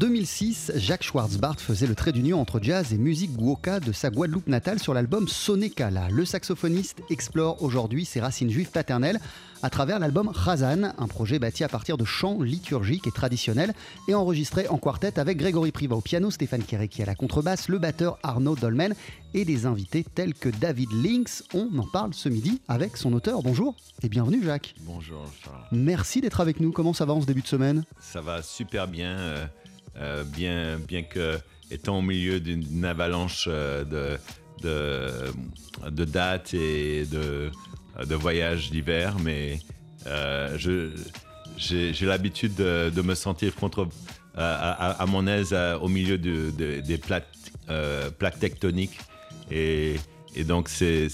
En 2006, Jacques Schwartzbart faisait le trait d'union entre jazz et musique guoka de sa Guadeloupe natale sur l'album Sonekala. Le saxophoniste explore aujourd'hui ses racines juives paternelles à travers l'album Razan, un projet bâti à partir de chants liturgiques et traditionnels et enregistré en quartet avec Grégory Priva au piano, Stéphane Kéréki à la contrebasse, le batteur Arnaud Dolmen et des invités tels que David Lynx. On en parle ce midi avec son auteur. Bonjour et bienvenue Jacques. Bonjour Charles. Merci d'être avec nous. Comment ça va en ce début de semaine? Ça va super bien, euh, euh, bien, bien que étant au milieu d'une avalanche euh, de, de, dates et de, de voyages d'hiver, mais euh, j'ai l'habitude de, me sentir contre, à, mon aise euh, au milieu de- de- des plaques, euh, tectoniques. Et, et donc, c'est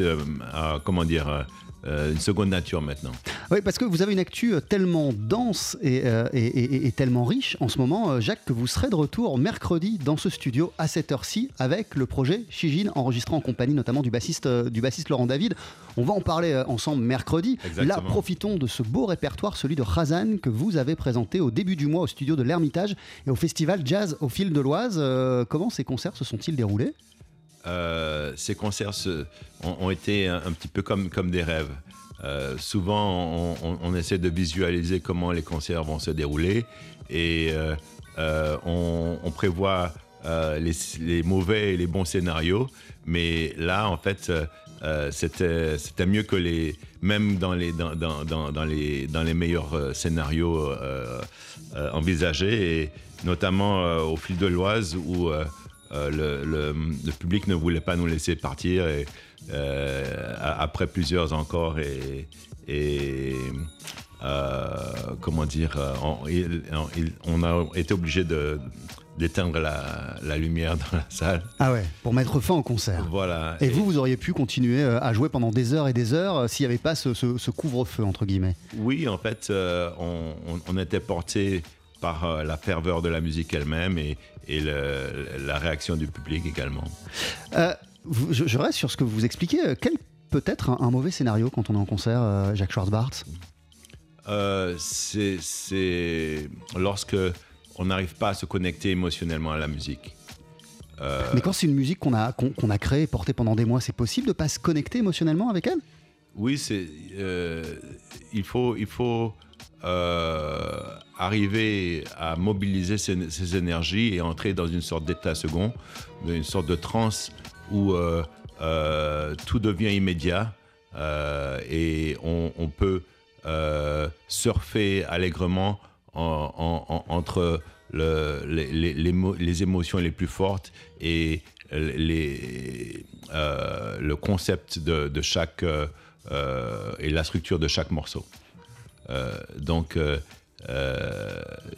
euh, euh, comment dire, euh, euh, une seconde nature maintenant. Oui, parce que vous avez une actu euh, tellement dense et, euh, et- et- et tellement riche en ce moment, euh, Jacques, que vous serez de retour mercredi dans ce studio à cette heure-ci avec le projet Shijin, enregistré en compagnie notamment du bassiste, du bassiste Laurent David. On va en parler ensemble mercredi. Exactement. Là, profitons de ce beau répertoire, celui de Razan, que vous avez présenté au début du mois au studio de l'Ermitage et au festival Jazz au fil de l'Oise. Euh, comment ces concerts se sont-ils déroulés? Euh, ces concerts se- ont, ont été un, un petit peu comme, comme des rêves. Euh, souvent, on, essaie de visualiser comment les concerts vont se dérouler et euh, euh, on, prévoit les, mauvais et les bons scénarios. Mais là, en fait, c'était mieux que les même dans les dans, dans, les dans les meilleurs scénarios envisagés et notamment au fil de l'Oise où le, le- public ne voulait pas nous laisser partir euh, après plusieurs encore et, et, euh, comment dire euh, on, il- a été obligé de d'éteindre la, la lumière dans la salle Ah ouais, pour mettre fin au concert. voilà Et vous, vous auriez pu continuer à jouer pendant des heures et des heures s'il n'y avait pas ce- ce- ce couvre-feu, entre guillemets. Oui, en fait, euh, on, on- on était porté par la ferveur de la musique elle-même et, et le- la réaction du public également. Euh, je, je reste sur ce que vous expliquez. Euh, Quel peut être un, un mauvais scénario quand on est en concert, euh, Jacques Schwartzbart? Euh, c'est- lorsque on n'arrive pas à se connecter émotionnellement à la musique. Euh, Mais quand c'est une musique qu'on a, qu'on a créée, portée pendant des mois, c'est possible de pas se connecter émotionnellement avec elle? Oui, c'est euh, il faut il faut arriver à mobiliser ces, ces énergies et entrer dans une sorte d'état second, une sorte de transe où euh, euh, tout devient immédiat euh, et on, peut surfer allègrement en- en- en- entre le- les, les- les mo- les émotions les plus fortes et le concept de, chaque et la structure de chaque morceau. Donc,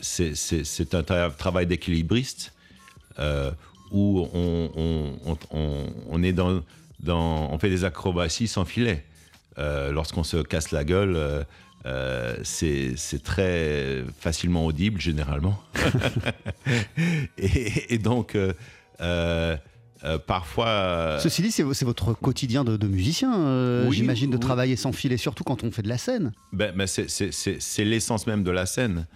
c'est- un tra- travail d'équilibriste où on, on- on- on- est dans, dans- on fait des acrobaties sans filet. Euh, Lorsqu'on se casse la gueule, euh, euh, c'est très facilement audible généralement. et, et donc, parfois. Ceci dit, c'est votre quotidien de, de musicien, Oui, j'imagine, de oui. travailler sans filet, surtout quand on fait de la scène. Ben, ben, c'est- l'essence même de la scène.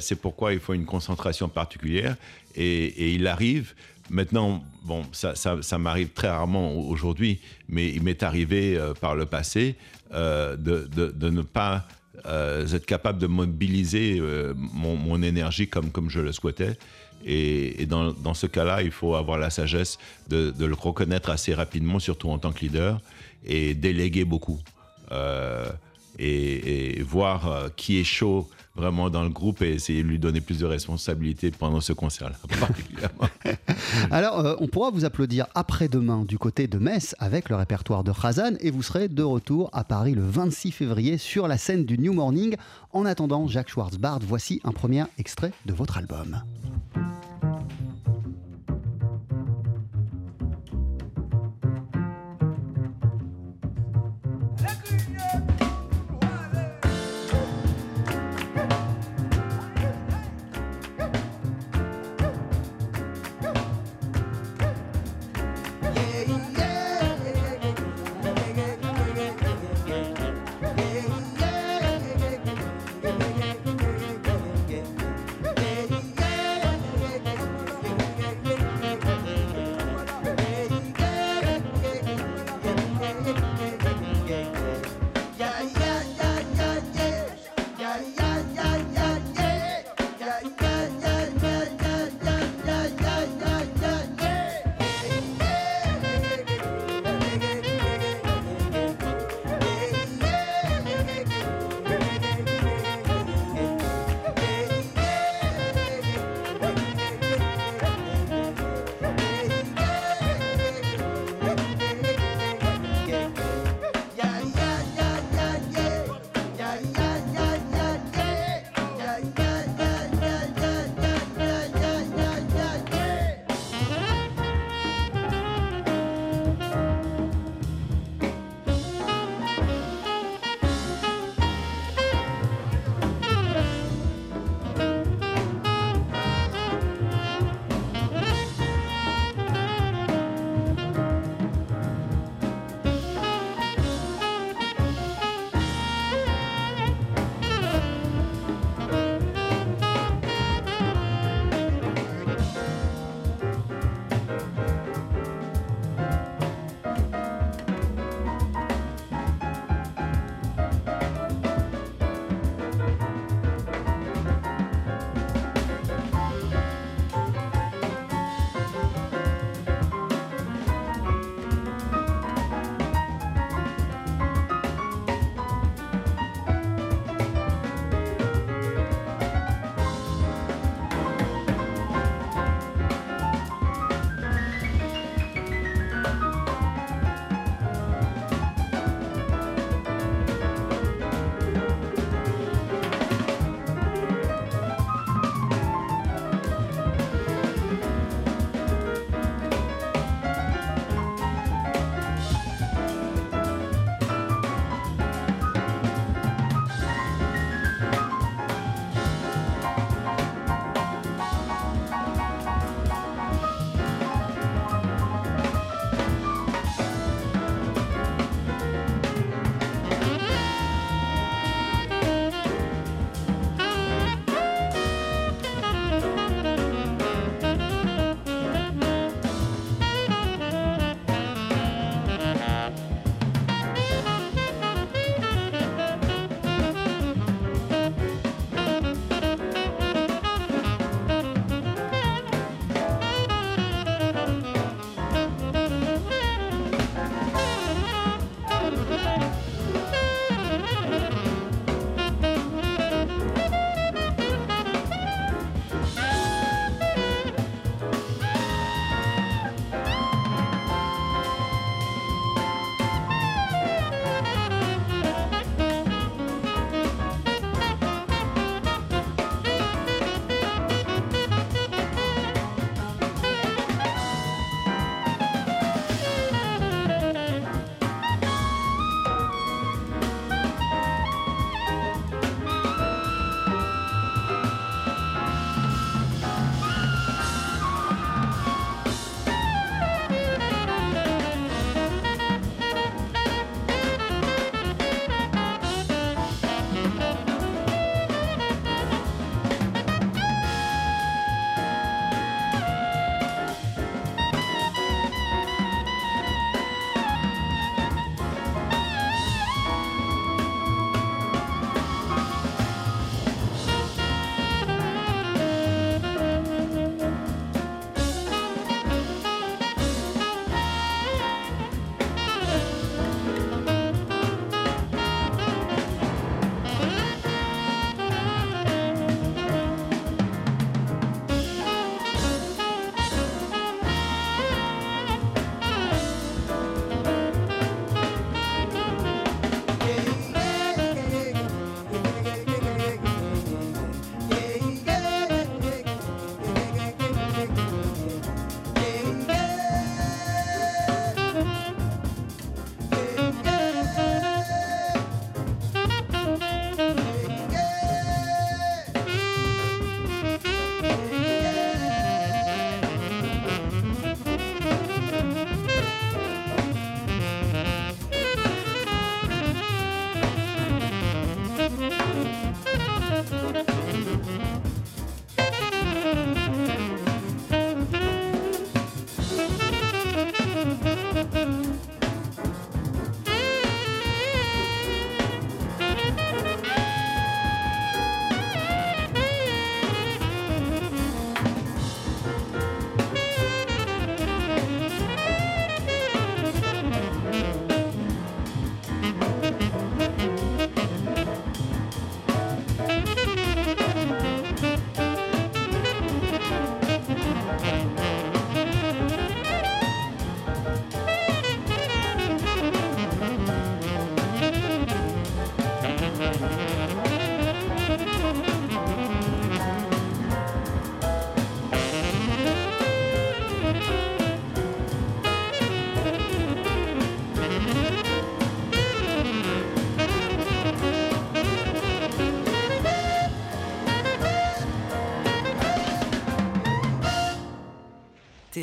C'est pourquoi il faut une concentration particulière. Et, et il arrive, maintenant, bon, ça, ça, m'arrive très rarement au- aujourd'hui, mais il m'est arrivé euh, par le passé euh, de, de, ne pas euh, être capable de mobiliser euh, mon, mon énergie comme, comme je le souhaitais. Et, dans, dans ce cas-là, il faut avoir la sagesse de, de le reconnaître assez rapidement, surtout en tant que leader, et déléguer beaucoup. Et, voir qui est chaud vraiment dans le groupe et essayer de lui donner plus de responsabilités pendant ce concert-là. Alors, euh, on pourra vous applaudir après-demain du côté de Metz avec le répertoire de Khazan et vous serez de retour à Paris le 26 février sur la scène du New Morning. En attendant, Jacques Schwartzbard, voici un premier extrait de votre album. Yeah,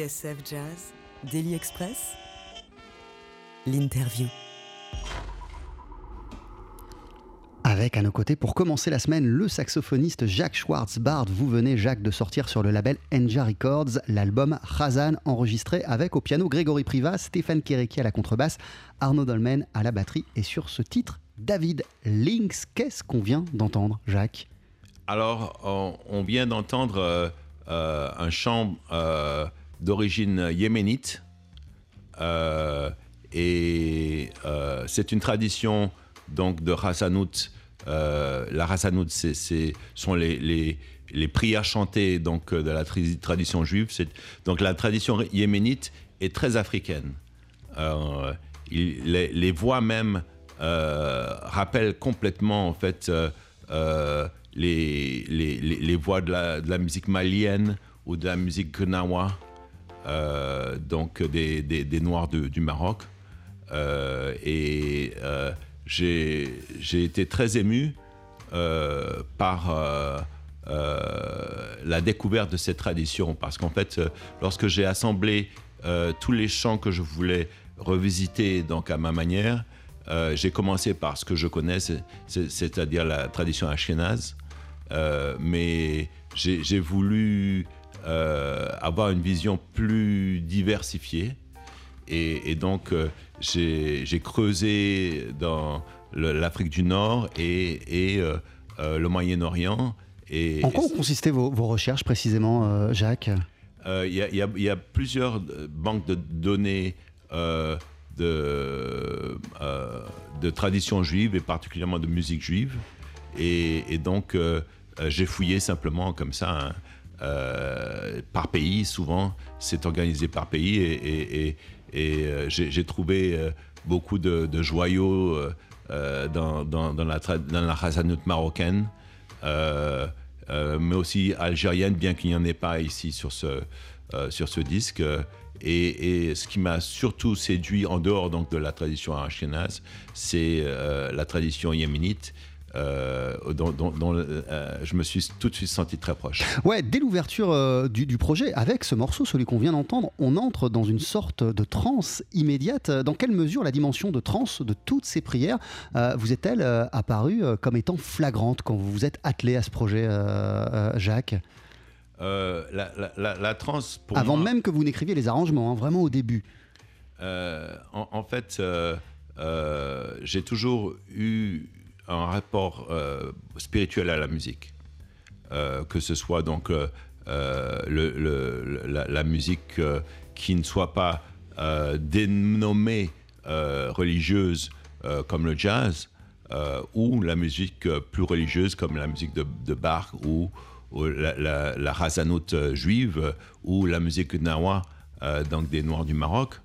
TSF Jazz, Daily Express, l'interview. Avec à nos côtés, pour commencer la semaine, le saxophoniste Jacques Schwartzbard. Vous venez, Jacques, de sortir sur le label Enja Records l'album Khazan, enregistré avec au piano Grégory Priva, Stéphane Kéréki à la contrebasse, Arnaud Dolmen à la batterie. Et sur ce titre, David Lynx. Qu'est-ce qu'on vient d'entendre, Jacques? Alors, on, on vient d'entendre euh, euh, un chant euh, d'origine yéménite. Euh, et euh, c'est une tradition donc de Rassanout. Euh, la Rassanout, c'est, sont les, les, les prières chantées donc, de la tradition juive. Donc la tradition yéménite est très africaine. Les, les voix même rappellent complètement en fait les, voix de la, de la musique malienne ou de la musique gnawa, donc des, Noirs du Maroc. Euh, et euh, j'ai été très ému euh, par euh, euh, la découverte de cette tradition parce qu'en fait, euh, lorsque j'ai assemblé euh, tous les chants que je voulais revisiter donc à ma manière, euh, j'ai commencé par ce que je connais, c'est- c'est- c'est-à-dire la tradition ashkénaze, Euh, mais j'ai voulu euh, avoir une vision plus diversifiée. Et, et donc, euh, j'ai creusé dans l'Afrique du Nord et, et, euh, le Moyen-Orient. Et, En quoi ont consisté vos, vos recherches précisément, Jacques? Il y, a- y y plusieurs banques de données de, euh, de tradition juive et particulièrement de musique juive. Et, et donc, euh, j'ai fouillé simplement comme ça, hein, euh, par pays, souvent, c'est organisé par pays. Et, euh, j'ai trouvé euh, beaucoup de, joyaux dans, la, dans marocaine. Mais aussi algérienne, bien qu'il n'y en ait pas ici sur ce, disque. Et, ce qui m'a surtout séduit en dehors donc, de la tradition ashkénaze, c'est la tradition yéménite, euh, euh, je me suis tout de suite senti très proche. Ouais, dès l'ouverture euh, du, du projet, avec ce morceau, celui qu'on vient d'entendre, on entre dans une sorte de transe immédiate. Dans quelle mesure la dimension de transe de toutes ces prières euh, vous est-elle euh, apparue euh, comme étant flagrante quand vous vous êtes attelé à ce projet, euh, euh, Jacques? Euh, la, la, la, la trance, pour Avant moi, même que vous n'écriviez les arrangements, hein, vraiment au début. Euh, en, en fait, euh, euh, j'ai toujours eu un rapport euh, spirituel à la musique. Euh, que ce soit donc euh, la, musique qui ne soit pas dénommée religieuse comme le jazz, ou la musique plus religieuse comme la musique de, de Bach ou, la, la, la Razanout euh, juive ou la musique nawa, donc des Noirs du Maroc.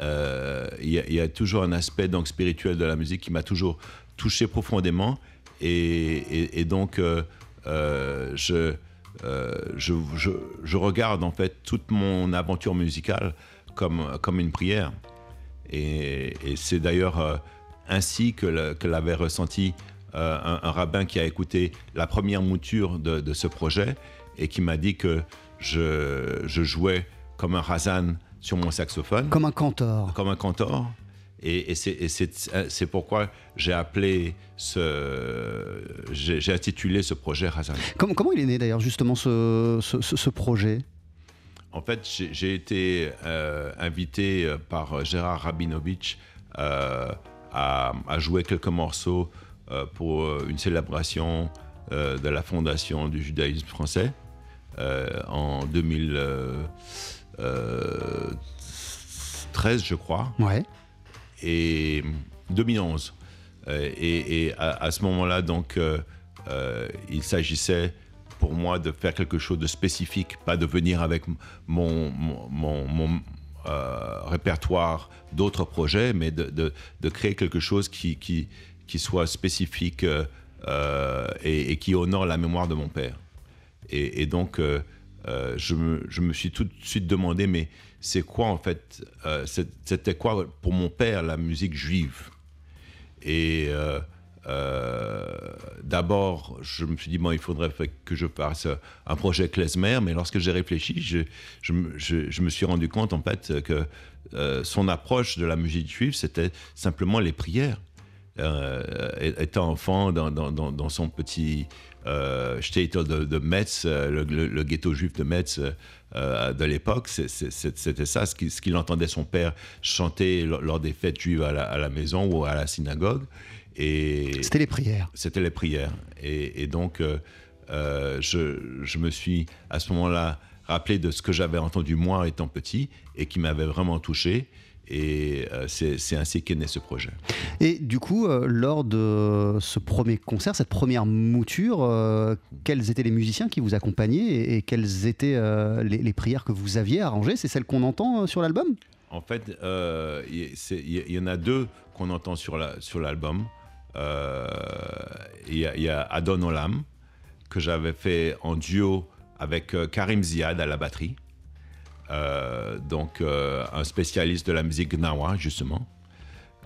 Il y, y a toujours un aspect donc spirituel de la musique qui m'a toujours touché profondément et, et- et donc euh, euh, je, euh, je, je- je regarde en fait toute mon aventure musicale comme, comme une prière et, et c'est d'ailleurs ainsi que, que l'avait ressenti un, un rabbin qui a écouté la première mouture de, de ce projet et qui m'a dit que je, je jouais comme un Razan sur mon saxophone Comme un cantor. comme un cantor. Et, et c'est- et c'est pourquoi j'ai appelé ce. J'ai intitulé ce projet Razan. Comment, comment il est né d'ailleurs justement ce, ce- projet? En fait, j'ai- été euh, invité euh, par Gérard Rabinovitch euh, à, à jouer quelques morceaux euh, pour euh, une célébration euh, de la fondation du judaïsme français euh, en 2013, je crois. Ouais. Et 2011. Euh, et, et à, ce moment-là, donc, euh, euh, il s'agissait pour moi de faire quelque chose de spécifique, pas de venir avec mon, euh, répertoire d'autres projets, mais de, créer quelque chose qui, soit spécifique euh, euh, et, qui honore la mémoire de mon père. Et, donc, euh, euh, je, me, suis tout de suite demandé, mais c'est quoi en fait, euh, c'était quoi pour mon père la musique juive? Et euh, d'abord, je me suis dit, bon, il faudrait que je fasse un projet klezmer, mais lorsque j'ai réfléchi, je, me suis rendu compte, en fait, que son approche de la musique juive, c'était simplement les prières. Étant enfant dans, son petit euh, de, de Metz, le, le, ghetto juif de Metz de l'époque, c'était ça, ce qu'il entendait son père chanter lors des fêtes juives à la, à la maison ou à la synagogue. C'était les prières. C'était les prières. Et, donc, euh, euh, je, je, me suis à ce moment-là rappelé de ce que j'avais entendu moi étant petit et qui m'avait vraiment touché. Et euh, c'est ainsi qu'est né ce projet. Et du coup, lors de ce premier concert, cette première mouture, quels étaient les musiciens qui vous accompagnaient et, quelles étaient les, les, prières que vous aviez arrangées? C'est celles qu'on entend sur l'album? En fait, il y, en a deux qu'on entend sur l'album. La, sur euh, il y, a Adon Olam, que j'avais fait en duo avec euh, Karim Ziad à la batterie. Euh, donc un spécialiste de la musique Gnawa, justement.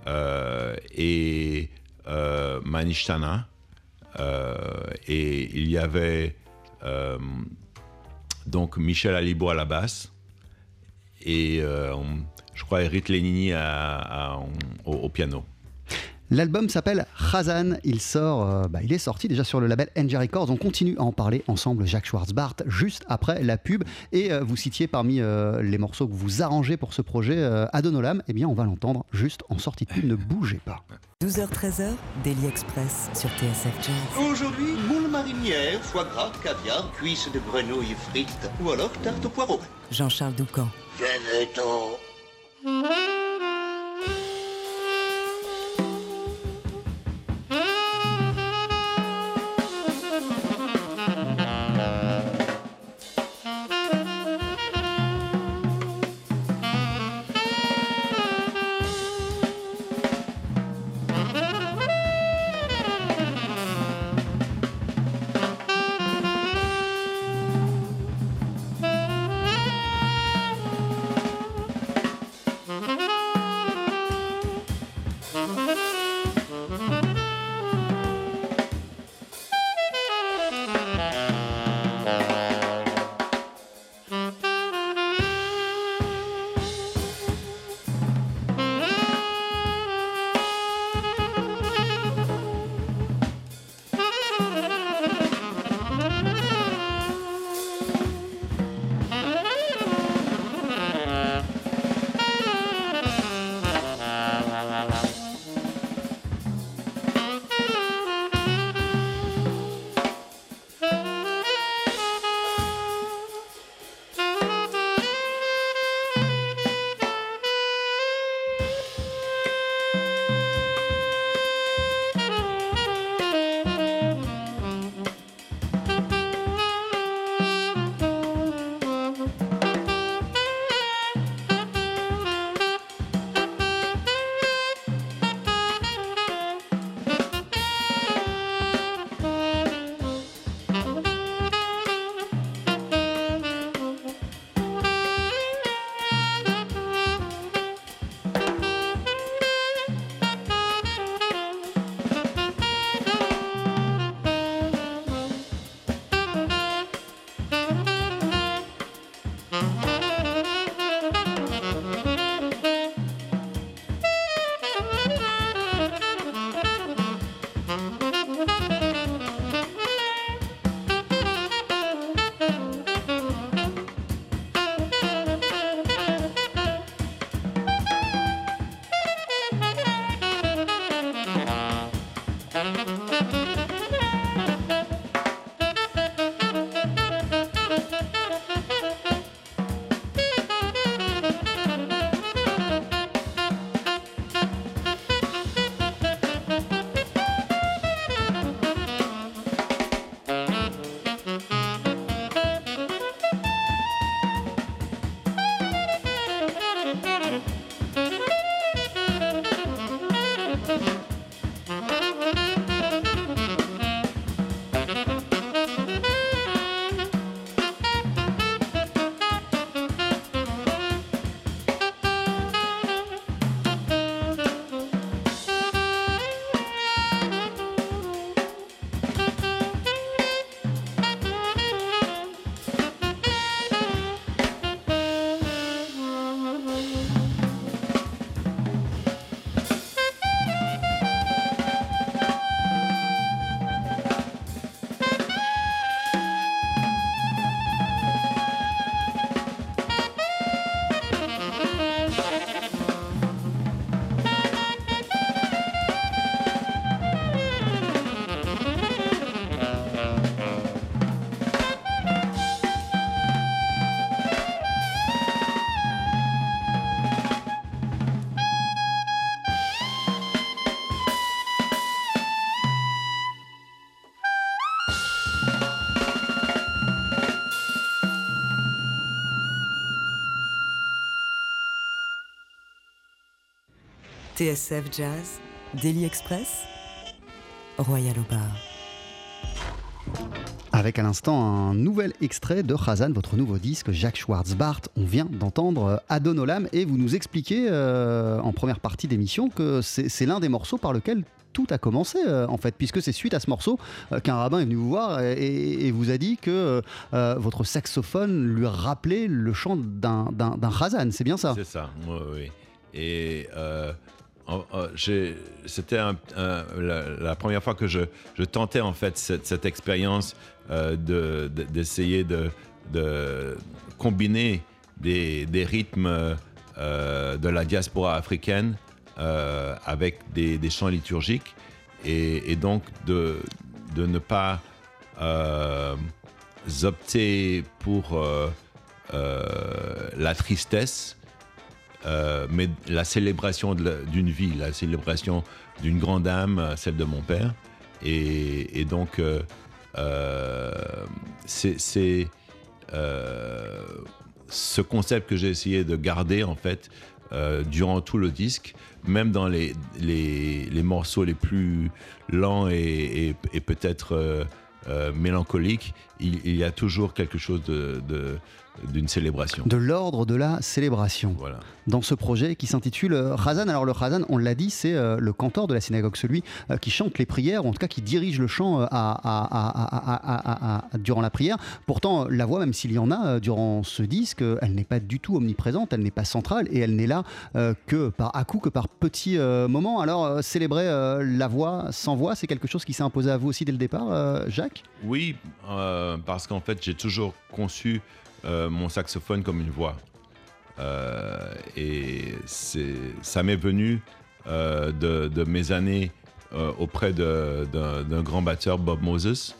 et Manishtana. et il y avait donc Michel Alibo à la basse et je crois Eric Lenini au, piano. L'album s'appelle Khazan. Il sort, euh, bah, il est sorti déjà sur le label NG Records. On continue à en parler ensemble, Jacques Schwartzbart, juste après la pub. Et euh, vous citiez parmi euh, les morceaux que vous arrangez pour ce projet Adonolam. Eh bien, on va l'entendre juste en sortie de pub. Ne bougez pas. 12h-13h, Daily Express sur TSF Jazz. Aujourd'hui, moule marinière, foie gras, caviar, cuisses de grenouille frites ou alors tarte au poireau. Jean-Charles Doucan. Venez-t'en. Mm-hmm. TSF Jazz, Daily Express, Royal au bar. Avec à l'instant un nouvel extrait de Khazan, votre nouveau disque, Jacques Schwartzbart. On vient d'entendre Adonolam et vous nous expliquez euh, en première partie d'émission que c'est l'un des morceaux par lequel tout a commencé euh, en fait, puisque c'est suite à ce morceau euh, qu'un rabbin est venu vous voir et, et vous a dit que euh, votre saxophone lui rappelait le chant d'un d'un- d'un Khazan, c'est bien ça? C'est ça, oui, oui. Et en- j'ai- c'était la, première fois que je, tentais en fait cette, expérience euh, de- de- d'essayer de, combiner des, des rythmes euh, de la diaspora africaine euh, avec des, chants liturgiques et, et donc de, de ne pas euh, opter pour la tristesse, euh, mais la célébration d'une vie, la célébration d'une grande âme, euh, celle de mon père. Et, donc, euh, c'est ce concept que j'ai essayé de garder, en fait, durant tout le disque, même dans les, les, morceaux les plus lents et, peut-être mélancoliques, il, y a toujours quelque chose de- d'une célébration. De l'ordre de la célébration. Voilà. dans ce projet qui s'intitule euh, Khazan. Alors le Khazan, on l'a dit, c'est euh, le cantor de la synagogue, celui euh, qui chante les prières, ou en tout cas qui dirige le chant euh, à- à- à- durant la prière. Pourtant, la voix, même s'il y en a euh, durant ce disque, euh, elle n'est pas du tout omniprésente, elle n'est pas centrale, et elle n'est là euh, que par à coup, que par petits euh, moments. Alors euh, célébrer euh, la voix sans voix, c'est quelque chose qui s'est imposé à vous aussi dès le départ, euh, Jacques? Oui, euh, parce qu'en fait, j'ai toujours conçu euh, mon saxophone comme une voix. Euh, et ça m'est venu euh, de, mes années euh, auprès d'un, grand batteur, Bob Moses,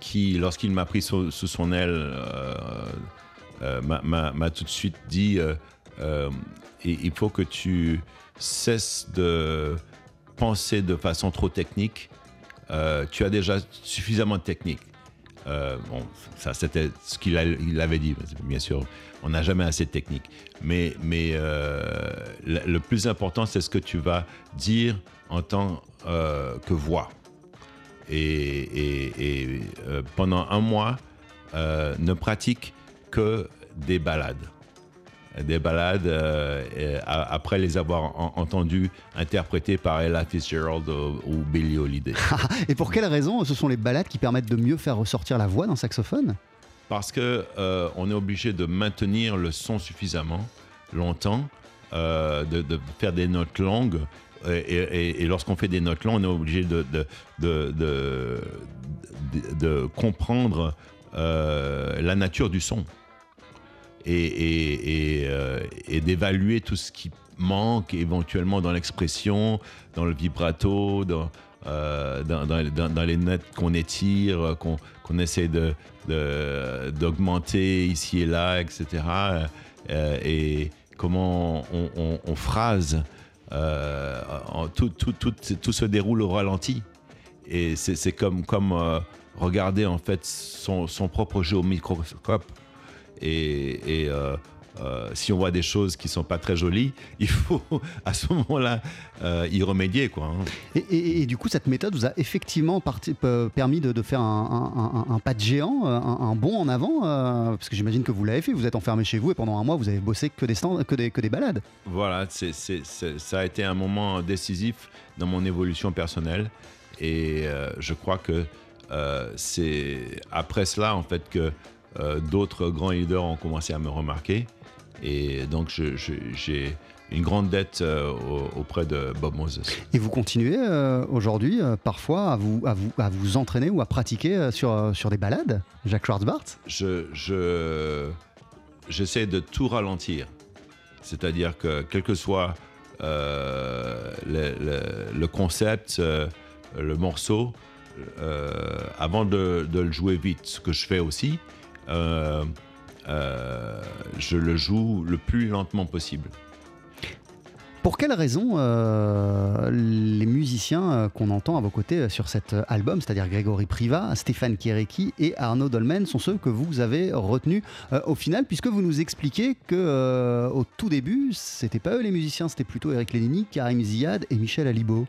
qui, lorsqu'il m'a pris sous, sous son aile, m'a, tout de suite dit il faut que tu cesses de penser de façon trop technique tu as déjà suffisamment de technique. Euh, bon, ça c'était ce qu'il avait dit, bien sûr. On n'a jamais assez de technique. Mais, mais euh, le, plus important, c'est ce que tu vas dire en tant euh, que voix. Et, et- pendant un mois, ne pratique que des balades des balades euh, après les avoir en- entendues interprétées par Ella Fitzgerald ou, ou Billie Holiday. Et pour quelle raison ce sont les balades qui permettent de mieux faire ressortir la voix d'un saxophone? Parce que euh, on est obligé de maintenir le son suffisamment longtemps, euh, de, de faire des notes longues. Et, et- et lorsqu'on fait des notes longues, on est obligé de, comprendre euh, la nature du son euh, et d'évaluer tout ce qui manque éventuellement dans l'expression, dans le vibrato, dans, euh, dans, les notes qu'on étire, qu'on qu'on essaie de- de- d'augmenter ici et là, etc. Euh, et comment on, on- phrase, euh, tout, tout- tout- tout se déroule au ralenti. Et c'est comme, comme euh, regarder en fait son, son propre jeu au microscope. Et, et, euh, euh, si on voit des choses qui sont pas très jolies, il faut à ce moment-là euh, y remédier. Quoi, hein. Et, et- et du coup, cette méthode vous a effectivement parti- permis de, de faire un, un- un- un pas de géant, un, bond en avant, euh, parce que j'imagine que vous l'avez fait. Vous êtes enfermé chez vous et pendant un mois, vous avez bossé que des, stands, que des, que des balades. Voilà, c'est- c'est- c'est- ça a été un moment décisif dans mon évolution personnelle. Et je crois que c'est après cela, en fait, que euh, d'autres grands leaders ont commencé à me remarquer. Et donc, j'ai une grande dette euh, au- auprès de Bob Moses. Et vous continuez euh, aujourd'hui, euh, parfois, à vous, à, vous, à vous entraîner ou à pratiquer sur, sur des balades, Jacques Schwartzbart je, je- j'essaie de tout ralentir. C'est-à-dire que quel que soit le, le- le concept, le morceau, avant de, de le jouer vite, ce que je fais aussi, euh, euh, je le joue le plus lentement possible. Pour quelle raison euh, les musiciens qu'on entend à vos côtés sur cet album, c'est-à-dire Grégory Priva, Stéphane Kierecki et Arnaud Dolmen, sont ceux que vous avez retenus euh, au final, puisque vous nous expliquez que euh, au tout début, c'était pas eux les musiciens, c'était plutôt Eric Lénini, Karim Ziad et Michel Alibo.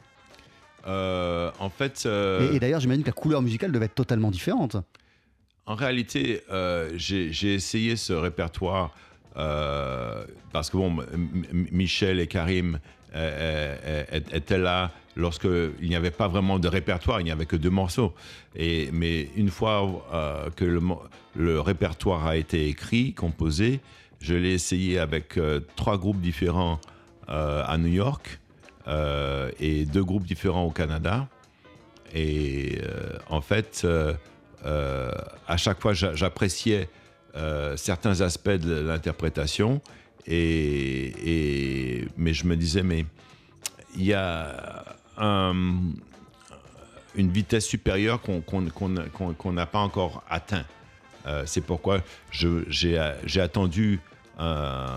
En fait, Et, et d'ailleurs, j'imagine que la couleur musicale devait être totalement différente. En réalité, euh, j'ai essayé ce répertoire euh, parce que bon, Michel et Karim euh, étaient là lorsque il n'y avait pas vraiment de répertoire, il n'y avait que deux morceaux. Et mais une fois que le, le répertoire a été écrit, composé, je l'ai essayé avec trois groupes différents à New York et deux groupes différents au Canada. Et en fait, à chaque fois, j'a- j'appréciais euh, certains aspects de l'interprétation. Et, et- mais je me disais, mais il y a un- une vitesse supérieure qu'on n'a pas encore atteint. Euh, C'est pourquoi j'ai attendu euh,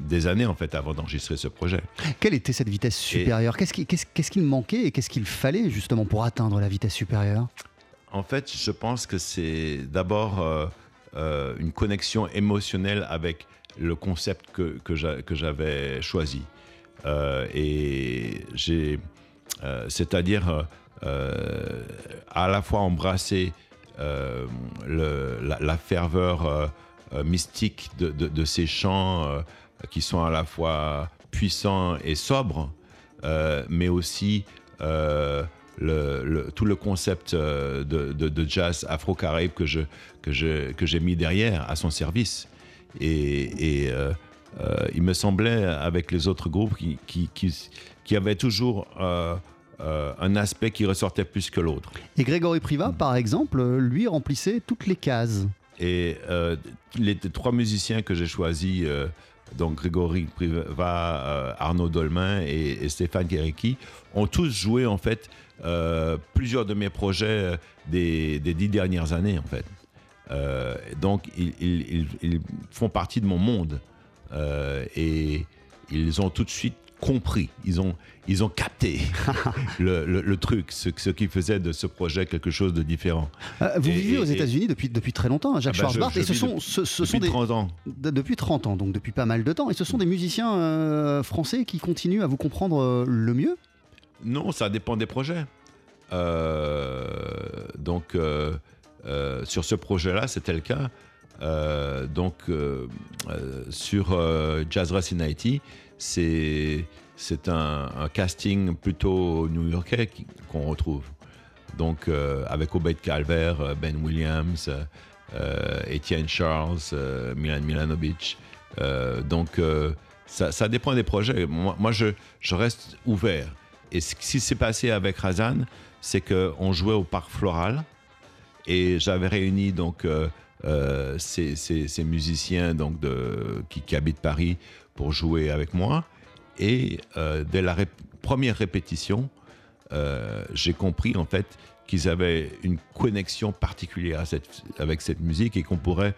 des années en fait avant d'enregistrer ce projet. Quelle était cette vitesse supérieure? Qu'est-ce qui- qu'est-ce qu'est-ce qu'il manquait et qu'est-ce qu'il fallait justement pour atteindre la vitesse supérieure? En fait, je pense que c'est d'abord euh, euh, une connexion émotionnelle avec le concept que, que j'a- que j'avais choisi. Euh, et j'ai, c'est-à-dire à la fois embrasser la, ferveur mystique de, ces chants qui sont à la fois puissants et sobres, mais aussi le, le- tout le concept euh, de, de- de jazz afro-caraïbe que je que je que j'ai mis derrière à son service. Et, et, euh, euh, il me semblait avec les autres groupes qui qui, qui, qui avaient toujours euh, un aspect qui ressortait plus que l'autre. Et Grégory Priva, par exemple, lui remplissait toutes les cases. Et les trois musiciens que j'ai choisis, donc Grégory Priva, euh, Arnaud Dolmain et, et Stéphane Kéréki, ont tous joué en fait euh, plusieurs de mes projets euh, des, des dix dernières années en fait. Euh, donc ils, ils- ils- font partie de mon monde Euh, et ils ont tout de suite compris, ils ont, ils ont capté le, le- le truc, ce, ce qui faisait de ce projet quelque chose de différent. Euh, vous Et- vivez aux États-Unis depuis, depuis très longtemps, hein, Jacques Ah bah, Schwarzbart, et ce sont, ce, ce depuis sont des, 30 ans. de- depuis 30 ans, donc depuis pas mal de temps, et ce sont des musiciens euh, français qui continuent à vous comprendre le mieux. Non, ça dépend des projets. Euh, donc, euh, euh, sur ce projet-là, c'était le cas. Donc, sur Jazz Rest in Haiti, c'est un, casting plutôt new-yorkais qu'on retrouve. Donc, avec Obed Calvert, Ben Williams, Etienne Charles, Milan Milanovic. Donc, ça, ça dépend des projets. Moi, moi, je, je reste ouvert. Et ce qui s'est passé avec Razan, c'est qu'on jouait au Parc Floral et j'avais réuni donc euh, euh, ces, musiciens donc qui, habitent Paris pour jouer avec moi. Et euh, dès la première répétition, j'ai compris en fait qu'ils avaient une connexion particulière avec cette musique et qu'on pourrait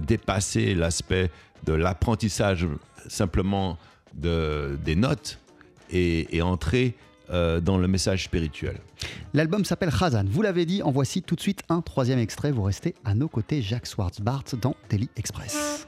dépasser l'aspect de l'apprentissage simplement de, des notes et, entrer euh, dans le message spirituel. L'album s'appelle Khazan. Vous l'avez dit, en voici tout de suite un troisième extrait. Vous restez à nos côtés, Jacques Schwarzbart, dans Daily Express.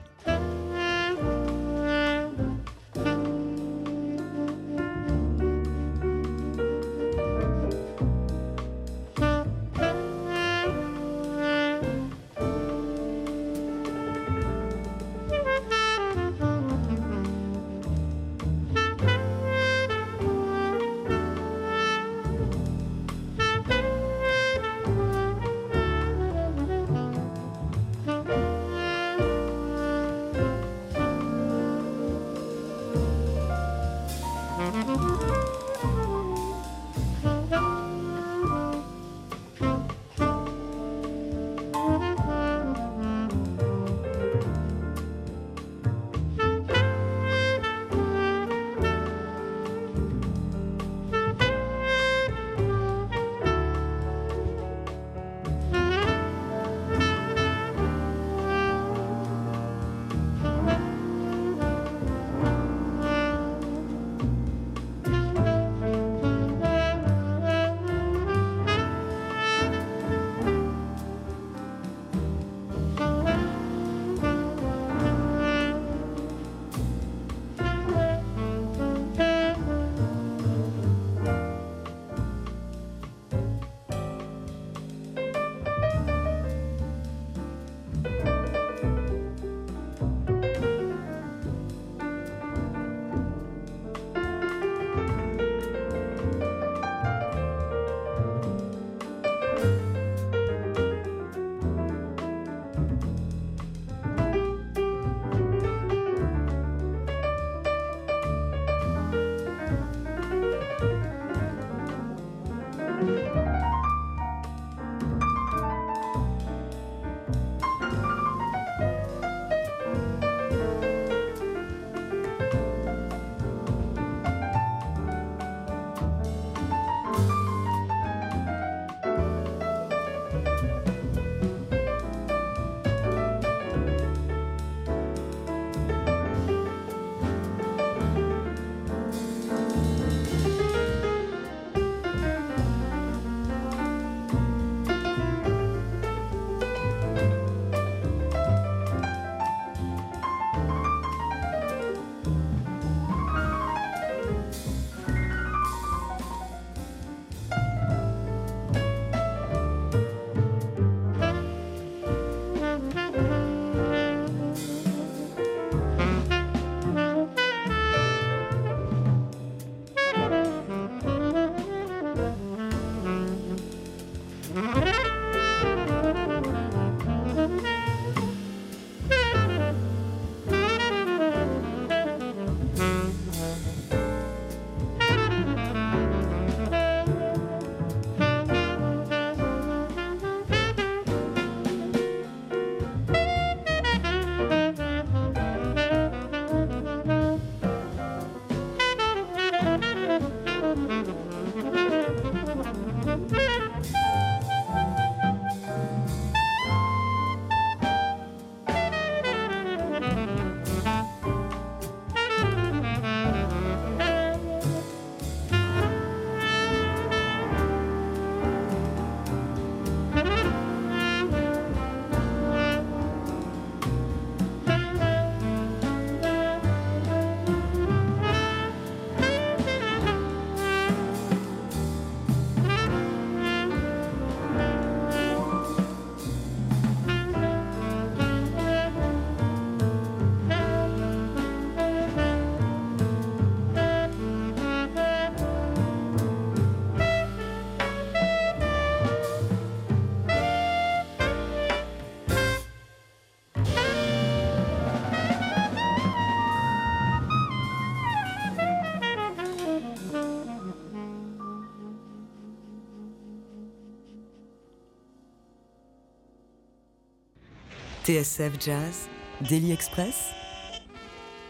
TSF Jazz, Daily Express,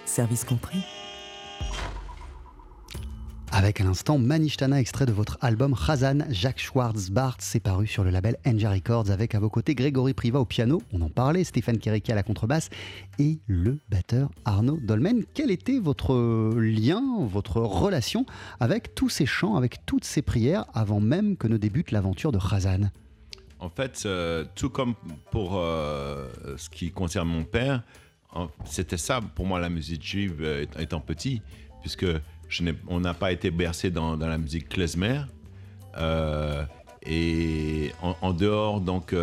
service compris. Avec à l'instant Manishtana, extrait de votre album Khazan, Jacques Schwartz-Bart, c'est paru sur le label Enja Records, avec à vos côtés Grégory Priva au piano, on en parlait, Stéphane Keriki à la contrebasse et le batteur Arnaud Dolmen. Quel était votre lien, votre relation avec tous ces chants, avec toutes ces prières, avant même que ne débute l'aventure de Khazan En fait, euh, tout comme pour euh, ce qui concerne mon père, c'était ça pour moi la musique juive euh, étant petit, puisque on n'a pas été bercé dans, la musique klezmer. Et en, dehors donc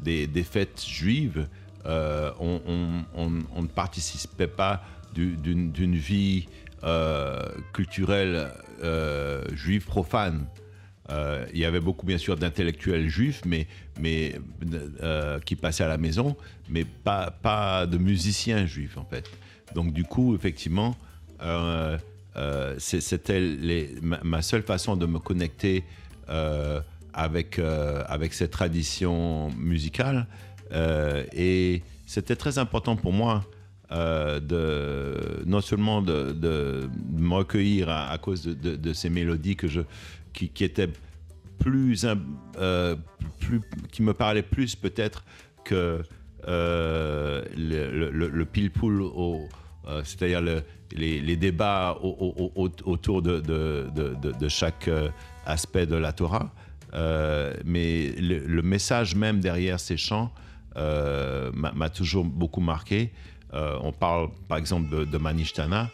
des, fêtes juives, on, ne participait pas du- d'une vie culturelle juive profane. Euh, il y avait beaucoup, bien sûr, d'intellectuels juifs, mais, mais euh, qui passaient à la maison, mais pas, pas de musiciens juifs, en fait. Donc, du coup, effectivement, euh, c'était ma, seule façon de me connecter avec, avec cette tradition musicale. Et c'était très important pour moi de, non seulement de, me recueillir à, cause de ces mélodies que je, qui, im- euh, plus qui me parlaient plus peut-être que euh, le, le- le pile-poule euh, c'est-à-dire le- les, débats au- au- au- autour de, de- chaque aspect de la Torah. Mais le, message même derrière ces chants m'a toujours beaucoup marqué. On parle par exemple de, Manishtana,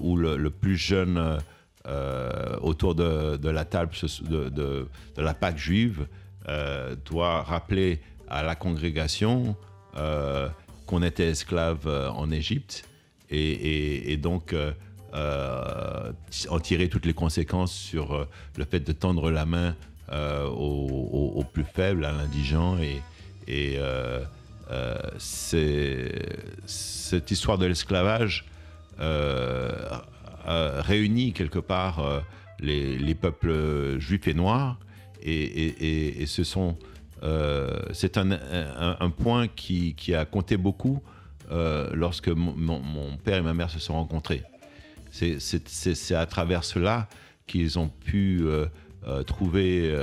où le plus jeune euh, autour de, la table de, la Pâque juive euh, doit rappeler à la congrégation euh, qu'on était esclave en Égypte et, donc en tirer toutes les conséquences sur le fait de tendre la main aux, plus faibles, à l'indigent. Et, cette histoire de l'esclavage réunit quelque part euh, les, les peuples juifs et noirs. Et, ce sont, euh, c'est un, point qui, a compté beaucoup euh, lorsque mon, mon- père et ma mère se sont rencontrés. C'est- à travers cela qu'ils ont pu euh, euh, trouver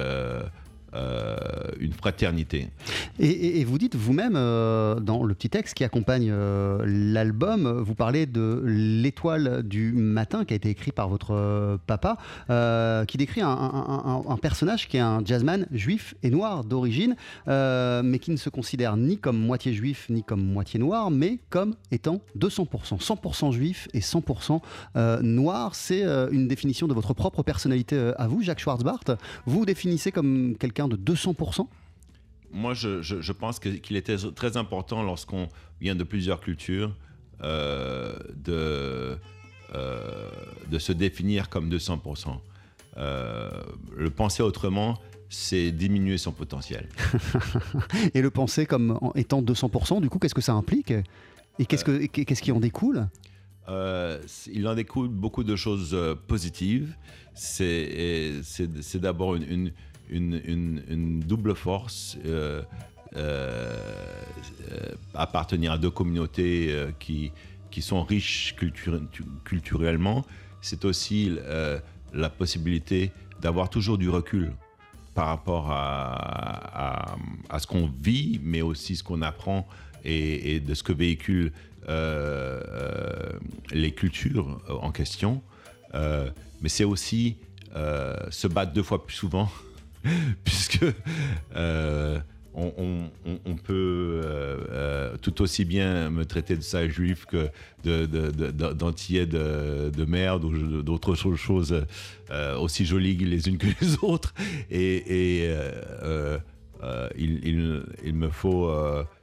euh, une fraternité. Et, vous dites vous-même, euh, dans le petit texte qui accompagne euh, l'album, vous parlez de l'étoile du matin qui a été écrit par votre papa, qui décrit un, un- personnage qui est un jazzman juif et noir d'origine, mais qui ne se considère ni comme moitié juif ni comme moitié noir, mais comme étant 200%, 100% juif et 100% euh, noir. C'est une définition de votre propre personnalité à vous, Jacques Schwarzbart. Vous vous définissez comme quelqu'un de 200% Moi, je, je- je pense qu'il était très important lorsqu'on vient de plusieurs cultures euh, de, euh, de se définir comme 200%. Euh, le penser autrement, c'est diminuer son potentiel. Et le penser comme en étant 200%, du coup, qu'est-ce que ça implique? Et qu'est-ce, que, qu'est-ce qui en découle? Euh, il en découle beaucoup de choses positives. C'est, d'abord une, une, une- double force. euh, euh, euh, appartenir à deux communautés qui, qui sont riches culture- culturellement, c'est aussi la possibilité d'avoir toujours du recul par rapport à, à- ce qu'on vit, mais aussi ce qu'on apprend et, de ce que véhiculent les cultures en question. Mais c'est aussi se battre deux fois plus souvent, puisque euh, on, peut euh, euh, tout aussi bien me traiter de sale juif que de, de, de- de- d'antillais de, de merde ou d'autres cho- choses aussi jolies les unes que les autres. Et, il, me faut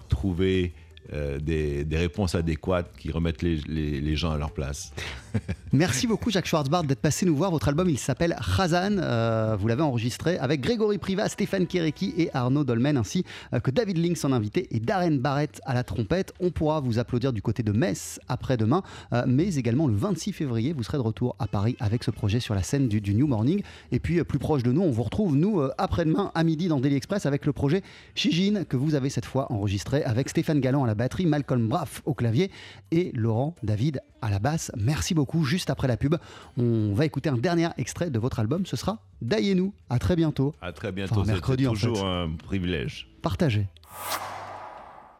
trouver euh, des, réponses adéquates qui remettent les, gens à leur place. Merci beaucoup Jacques Schwarzbart d'être passé nous voir. Votre album il s'appelle Khazan. Euh, vous l'avez enregistré avec Grégory Priva, Stéphane Kéréki et Arnaud Dolmen ainsi euh, que David Lynx en invité et Darren Barrett à la trompette. On pourra vous applaudir du côté de Metz après-demain, mais également le 26 février vous serez de retour à Paris avec ce projet sur la scène du, du New Morning. Et puis plus proche de nous, on vous retrouve nous après-demain à midi dans Daily Express avec le projet Shijin que vous avez cette fois enregistré avec Stéphane Galland à la batterie, Malcolm Braff au clavier et Laurent David à la basse. Merci beaucoup. Juste après la pub, on va écouter un dernier extrait de votre album. Ce sera Daillez-nous. À très bientôt. À très bientôt. Enfin, C'est mercredi, en toujours fait. un privilège. Partagez.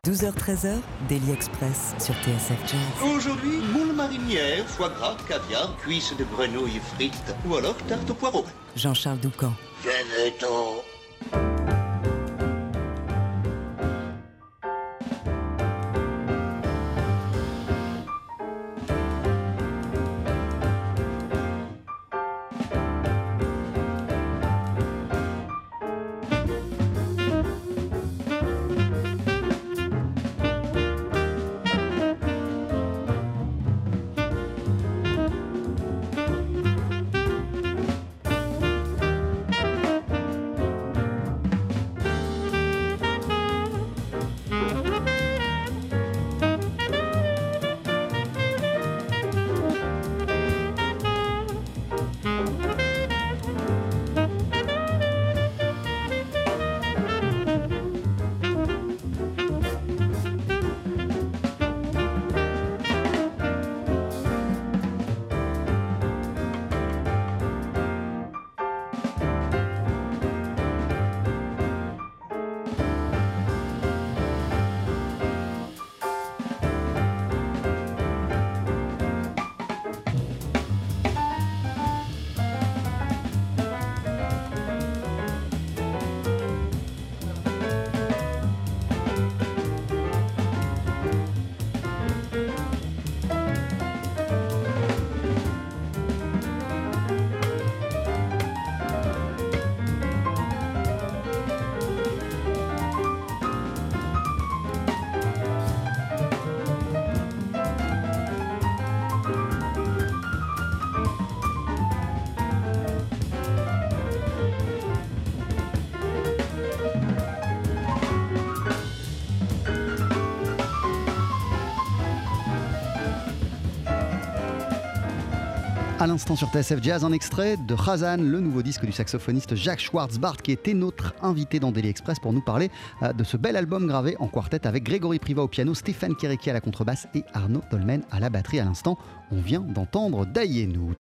12h-13h, Daily Express sur TSF Jazz. Aujourd'hui, moule marinière, foie gras, caviar, cuisses de grenouille frites ou alors tarte au poireau. Jean-Charles Doucan. Venez-t'en. L'instant sur TSF Jazz, un extrait de Khazan, le nouveau disque du saxophoniste Jacques Schwarzbart, qui était notre invité dans Daily Express pour nous parler euh, de ce bel album gravé en quartet avec Grégory Priva au piano, Stéphane Kéréki à la contrebasse et Arnaud Dolmen à la batterie. À l'instant, on vient d'entendre Daillez-nous.